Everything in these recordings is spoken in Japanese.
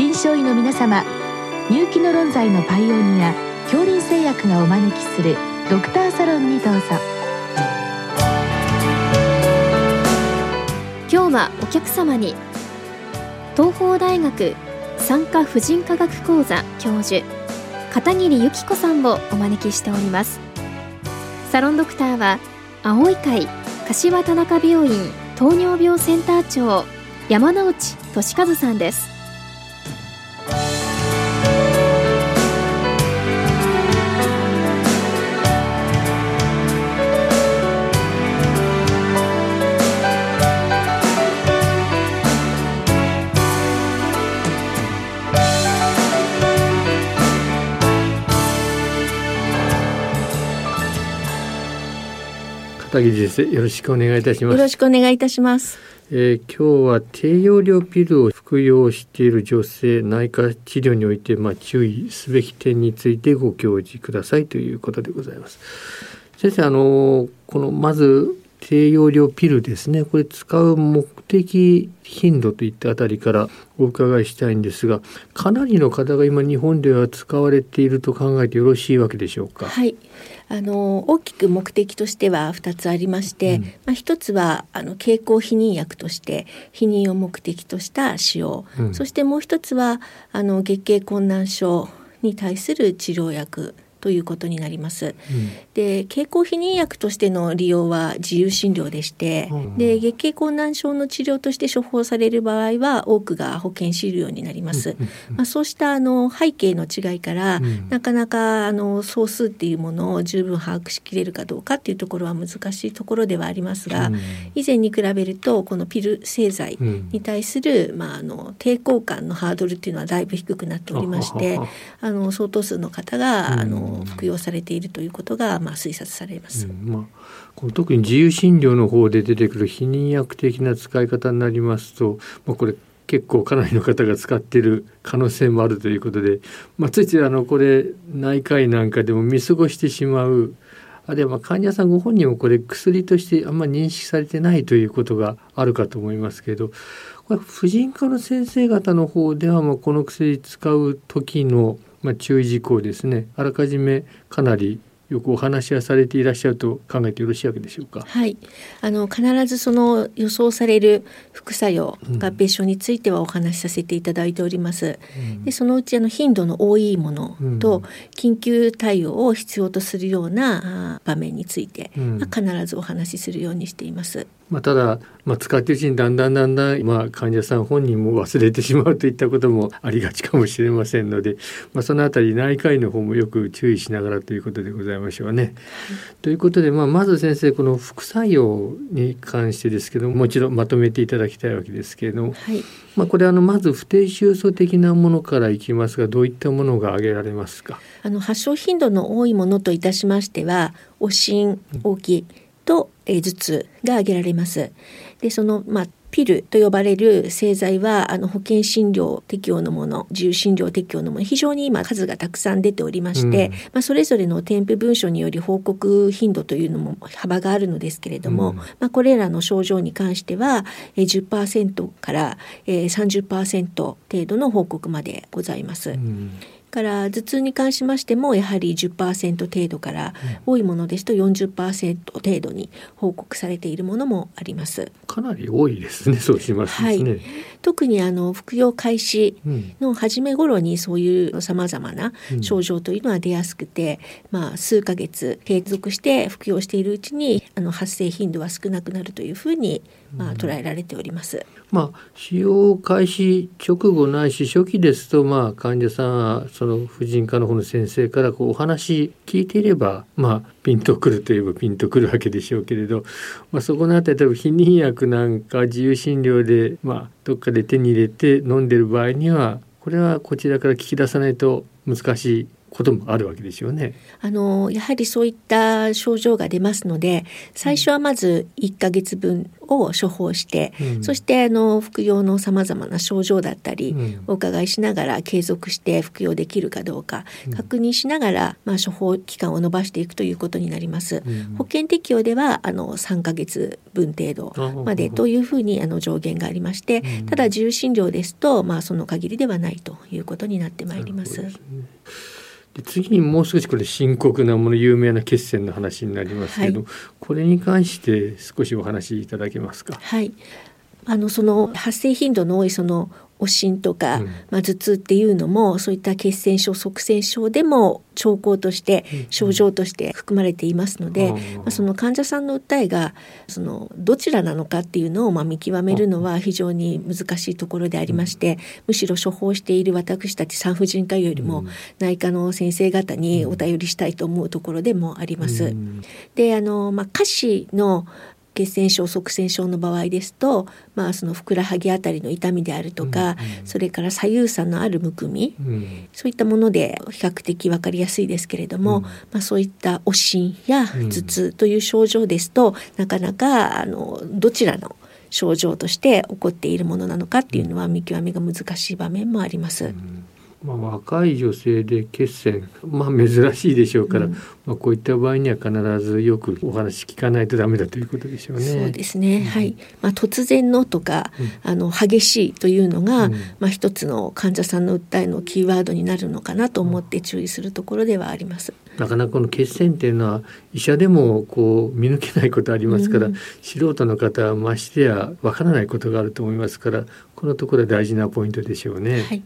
臨床医の皆様入気の論剤のパイオニア恐林製薬がお招きするドクターサロンにどうぞ。今日はお客様に東邦大学産科婦人科学講座教授片桐由紀子さんをお招きしております。サロンドクターは青い会柏田中病院糖尿病センター長山内俊和さんです。片桐先生よろしくお願いいたします。よろしくお願いいたします。えー、今日は低用量ピルを服用している女性内科治療においてまあ注意すべき点についてご教示くださいということでございます。先生あのこのまず低用量ピルですね。これ使う目的頻度といったあたりからお伺いしたいんですがかなりの方が今日本では使われていると考えてよろしいわけでしょうか？はい。あの大きく目的としては2つありまして、うん、まあ、1つはあの経口避妊薬として避妊を目的とした使用、うん、そしてもう1つはあの月経困難症に対する治療薬ということになります。うん、で経口避妊薬としての利用は自由診療でして、うん、で月経困難症の治療として処方される場合は多くが保険診療になります。まあ、そうしたあの背景の違いから、うん、なかなかあの総数っていうものを十分把握しきれるかどうかっていうところは難しいところではありますが、以前に比べるとこのピル製剤に対する、まあ、あの抵抗感のハードルっていうのはだいぶ低くなっておりましてあの相当数の方があの服用されているということが、まあ、推察されます。うん、まあこの特に自由診療の方で出てくる避妊薬的な使い方になりますと、まあ、これ結構かなりの方が使っている可能性もあるということで、まあ、ついついあのこれ内科医なんかでも見過ごしてしまうあるいは患者さんご本人もこれ薬としてあんまり認識されてないということがあるかと思いますけどこれ婦人科の先生方の方ではまこの薬使う時のまあ、注意事項ですね。あらかじめかなりよくお話はされていらっしゃると考えてよろしいわけでしょうか？はい、あの必ずその予想される副作用、合併症についてはお話しさせていただいております。うん、でそのうちあの頻度の多いものと、緊急対応を必要とするような場面について、うん、まあ、必ずお話しするようにしています。まあ、ただ、まあ、使っているうちにだんだんだんだん、まあ、患者さん本人も忘れてしまうといったこともありがちかもしれませんので、まあ、そのあたり内科医の方もよく注意しながらということでございましょうね。はい、ということで、まあ、まず先生この副作用に関してですけどももちろんまとめていただきたいわけですけれども、はい、まあ、これあのまず不定収素的なものからいきますがどういったものが挙げられますか？あの発症頻度の多いものといたしましてはおしん、大きいと頭痛が挙げられます。でその、まあピルと呼ばれる製剤はあの保険診療適用のもの自由診療適用のもの非常に今数がたくさん出ておりまして、うん、まあ、それぞれの添付文書により報告頻度というのも幅があるのですけれども、うん、まあ、これらの症状に関しては10%から30%程度の報告までございます。うんから頭痛に関しましてもやはり10%程度から、多いものですと40%程度に報告されているものもあります。かなり多いですね。そうしますね。はい、特にあの服用開始の初め頃にそういうさまざまな症状というのは出やすくて、うん、まあ数ヶ月継続して服用しているうちにあの発生頻度は少なくなるというふうにまあ捉えられております。まあ、使用開始直後ないし初期ですと、まあ、患者さんはその婦人科の方の先生からこうお話聞いていれば、まあ、ピンとくるといえばピンとくるわけでしょうけれど、まあ、そこの辺り例えば避妊薬なんか自由診療で、まあ、どっかで手に入れて飲んでる場合にはこれはこちらから聞き出さないと難しいこともあるわけですよね。あのやはりそういった症状が出ますので最初はまず1ヶ月分を処方して、うん、そしてあの服用のさまざまな症状だったり、うん、お伺いしながら継続して服用できるかどうか、確認しながら、まあ、処方期間を延ばしていくということになります。保険適用ではあの3ヶ月分程度までというふうにあの上限がありまして、ただ自由診療ですと、まあ、その限りではないということになってまいります。で次にもう少しこれ深刻なもの有名な血栓の話になりますけど、はい、これに関して少しお話しいただけますか？はいあのその発生頻度の多いそのおしんとか、うん、まあ、頭痛っていうのもそういった血栓症側栓症でも兆候として症状として含まれていますので、うん、まあ、その患者さんの訴えがそのどちらなのかっていうのをまあ見極めるのは非常に難しいところでありまして、むしろ処方している私たち産婦人科医よりも内科の先生方にお頼りしたいと思うところでもあります。であの、まあ、下肢の血栓症側栓症の場合ですと、まあ、そのふくらはぎあたりの痛みであるとか、うんうん、それから左右差のあるむくみ、うん、そういったもので比較的分かりやすいですけれども、うん、まあ、そういったおしんや頭痛という症状ですと、うん、なかなかあのどちらの症状として起こっているものなのかっていうのは見極めが難しい場面もあります。まあ、若い女性で血栓、まあ、珍しいでしょうから、うん、まあ、こういった場合には必ずよくお話聞かないとダメだということでしょうね。そうですね、うん、はい、まあ、突然のとか、うん、あの激しいというのが、まあ、一つの患者さんの訴えのキーワードになるのかなと思って注意するところではあります。なかなかこの血栓っていうのは医者でもこう見抜けないことありますから、素人の方はましてやわからないことがあると思いますからこのところ大事なポイントでしょうね。はい、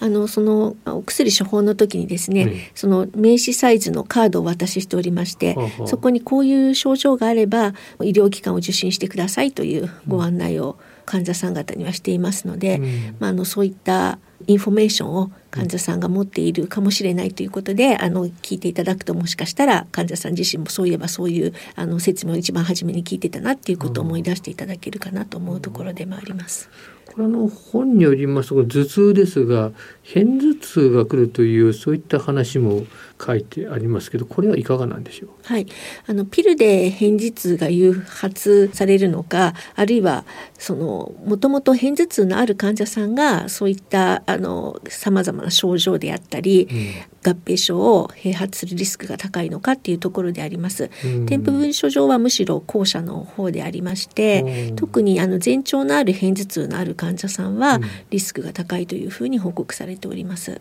あのそのお薬処方の時にですね、うん、その名刺サイズのカードを渡ししておりまして、そこにこういう症状があれば医療機関を受診してくださいというご案内を患者さん方にはしていますので、うん、まああのそういったインフォメーションを患者さんが持っているかもしれないということであの聞いていただくともしかしたら患者さん自身もそういえばそういうあの説明を一番初めに聞いてたなっていうことを思い出していただけるかなと思うところでもあります。これの本によりますと頭痛ですが片頭痛が来るというそういった話も書いてありますけどこれはいかがなんでしょう？はい。あのピルで片頭痛が誘発されるのかあるいはそのもともと片頭痛のある患者さんがそういったあのさまざまな症状であったり、うん、合併症を併発するリスクが高いのかっていうところであります。うん、添付文書上はむしろ後者の方でありまして、うん、特にあの前兆のある片頭痛のある患者さんはリスクが高いというふうに報告されております。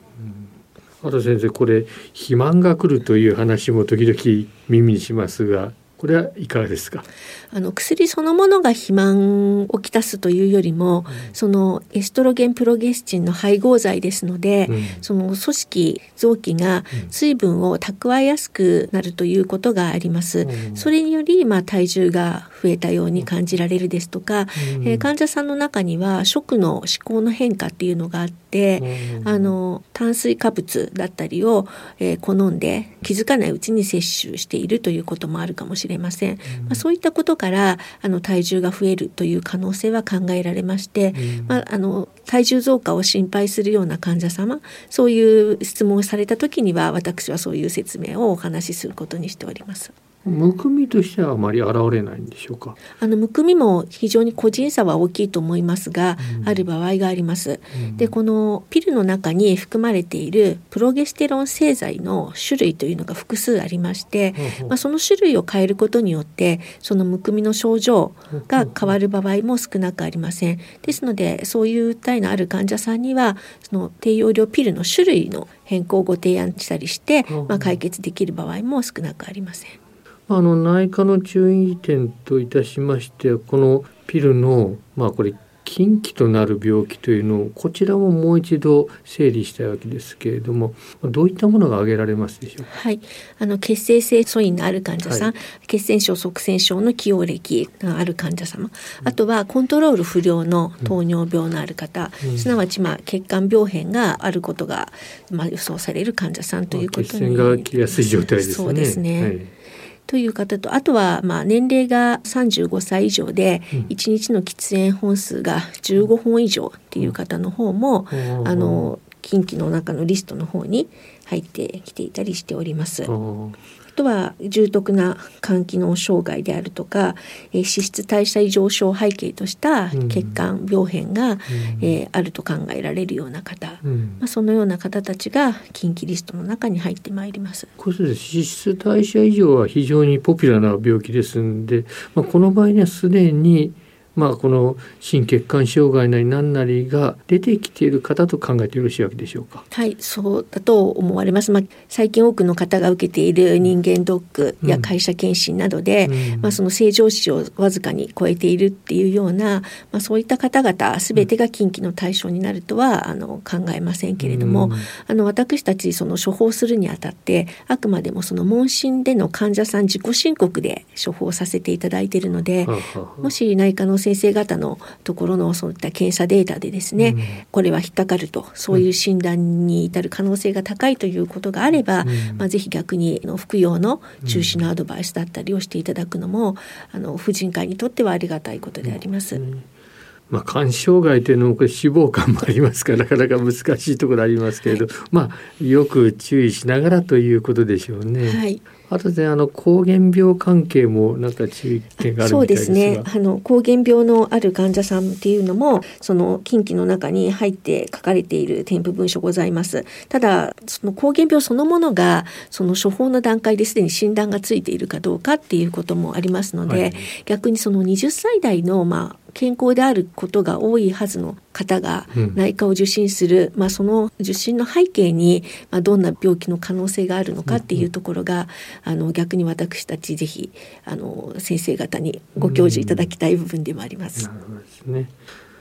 あと先生これ肥満が来るという話も時々耳にしますがこれはいかがですか？あの薬そのものが肥満をきたすというよりも、うん、そのエストロゲンプロゲスチンの配合剤ですので、うん、その組織臓器が水分を蓄えやすくなるということがあります。うん、それにより、まあ、体重が増えたように感じられるですとか、えー、患者さんの中には食の思考の変化っていうのがあって、あの炭水化物だったりを、えー、好んで気づかないうちに摂取しているということもあるかもしれません。まあ、そういったことからあの体重が増えるという可能性は考えられまして、まあ、あの体重増加を心配するような患者様そういう質問をされた時には私はそういう説明をお話しすることにしております。むくみとしてはあまり現れないんでしょうか？あのむくみも非常に個人差は大きいと思いますが、うん、ある場合があります、うん、でこのピルの中に含まれているプロゲステロン製剤の種類というのが複数ありまして、うん、まあ、その種類を変えることによってそのむくみの症状が変わる場合も少なくありません。ですのでそういう訴えのある患者さんにはその低用量ピルの種類の変更をご提案したりして、まあ、解決できる場合も少なくありません。あの内科の注意点といたしましてこのピルのまあこれ禁忌となる病気というのをこちらももう一度整理したいわけですけれどもどういったものが挙げられますでしょうはい、あの血清性素因のある患者さん、はい、血栓症側栓症の起用歴がある患者様、あとはコントロール不良の糖尿病のある方、うん、すなわちまあ血管病変があることがまあ予想される患者さんということに、まあ、血栓が切りやすい状態ですね。そうですね。はいという方とあとはまあ年齢が35歳以上で1日の喫煙本数が15本以上っていう方の方も、あの近畿の中のリストの方に入ってきていたりしております。とは重篤な肝機能障害であるとか、えー、脂質代謝異常症を背景とした血管病変が、うん、えー、あると考えられるような方、うん、まあ、そのような方たちが近畿リストの中に入ってまいります。これ脂質代謝異常は非常にポピュラーな病気ですんで、まあ、この場合にはすでにまあ、この心血管障害なり何なりが出てきている方と考えてよろしいわけでしょうか？はいそうだと思われます、まあ、最近多くの方が受けている人間ドックや会社検診などで、うん、まあ、その正常値をわずかに超えているっていうような、まあ、そういった方々全てが近畿の対象になるとはあの考えませんけれども、うん、あの私たちその処方するにあたってあくまでもその問診での患者さん自己申告で処方させていただいているのでもし内科の先生方のところのそういった検査データでですね、うん、これは引っかかるとそういう診断に至る可能性が高いということがあれば、うん、まあ、ぜひ逆にの服用の中止のアドバイスだったりをしていただくのも、あの婦人科にとってはありがたいことであります。まあ、肝障害というのもこれ脂肪肝もありますからなかなか難しいところありますけれど、はい、まあよく注意しながらということでしょうね。はいあとであの膠原病関係もなんか注意点があるそうですね。あの膠原病のある患者さんっていうのもその近畿の中に入って書かれている添付文書ございます。ただその膠原病そのものがその処方の段階ですでに診断がついているかどうかっていうこともありますので、はい、逆にその20歳代のまあ健康であることが多いはずの方が内科を受診する、うん、まあ、その受診の背景に、まあ、どんな病気の可能性があるのかっていうところが、うん、あの逆に私たちぜひあの先生方にご教授いただきたい部分でもあります。うん、ね。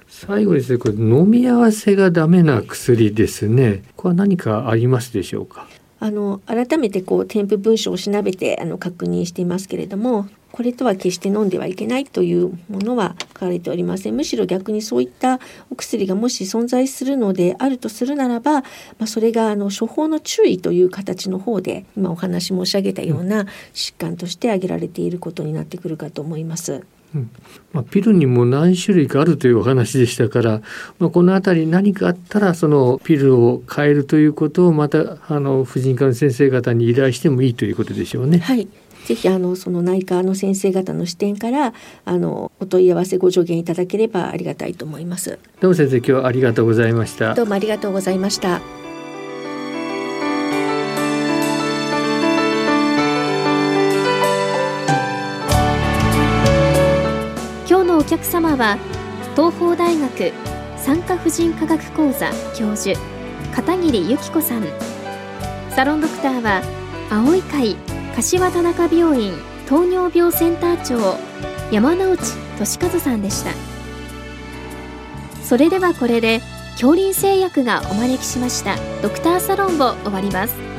最後ですねこれ飲み合わせがダメな薬ですね。これは何かありますでしょうか？あの改めてこう添付文書を調べてあの確認していますけれどもこれとは決して飲んではいけないというものは書かれておりませんむしろ逆にそういったお薬がもし存在するのであるとするならば、まあ、それがあの処方の注意という形の方で今お話申し上げたような疾患として挙げられていることになってくるかと思います。うんまあ、ピルにも何種類かあるというお話でしたから、まあ、この辺り何かあったらそのピルを変えるということをまたあの婦人科の先生方に依頼してもいいということでしょうね。はいぜひあのその内科の先生方の視点からあのお問い合わせご助言いただければありがたいと思います。どうも先生今日はありがとうございました。どうもありがとうございました。今日のお客様は東邦大学産科婦人科学講座教授片桐由紀子さんサロンドクターは青い会柏田中病院糖尿病センター長山内俊和さんでした。それではこれで恐林製薬がお招きしましたドクターサロンを終わります。